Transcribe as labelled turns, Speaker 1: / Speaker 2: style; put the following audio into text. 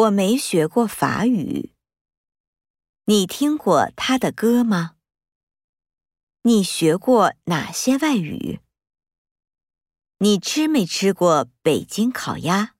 Speaker 1: 我没学过法语。你听过他的歌吗？你学过哪些外语？你吃没吃过北京烤鸭？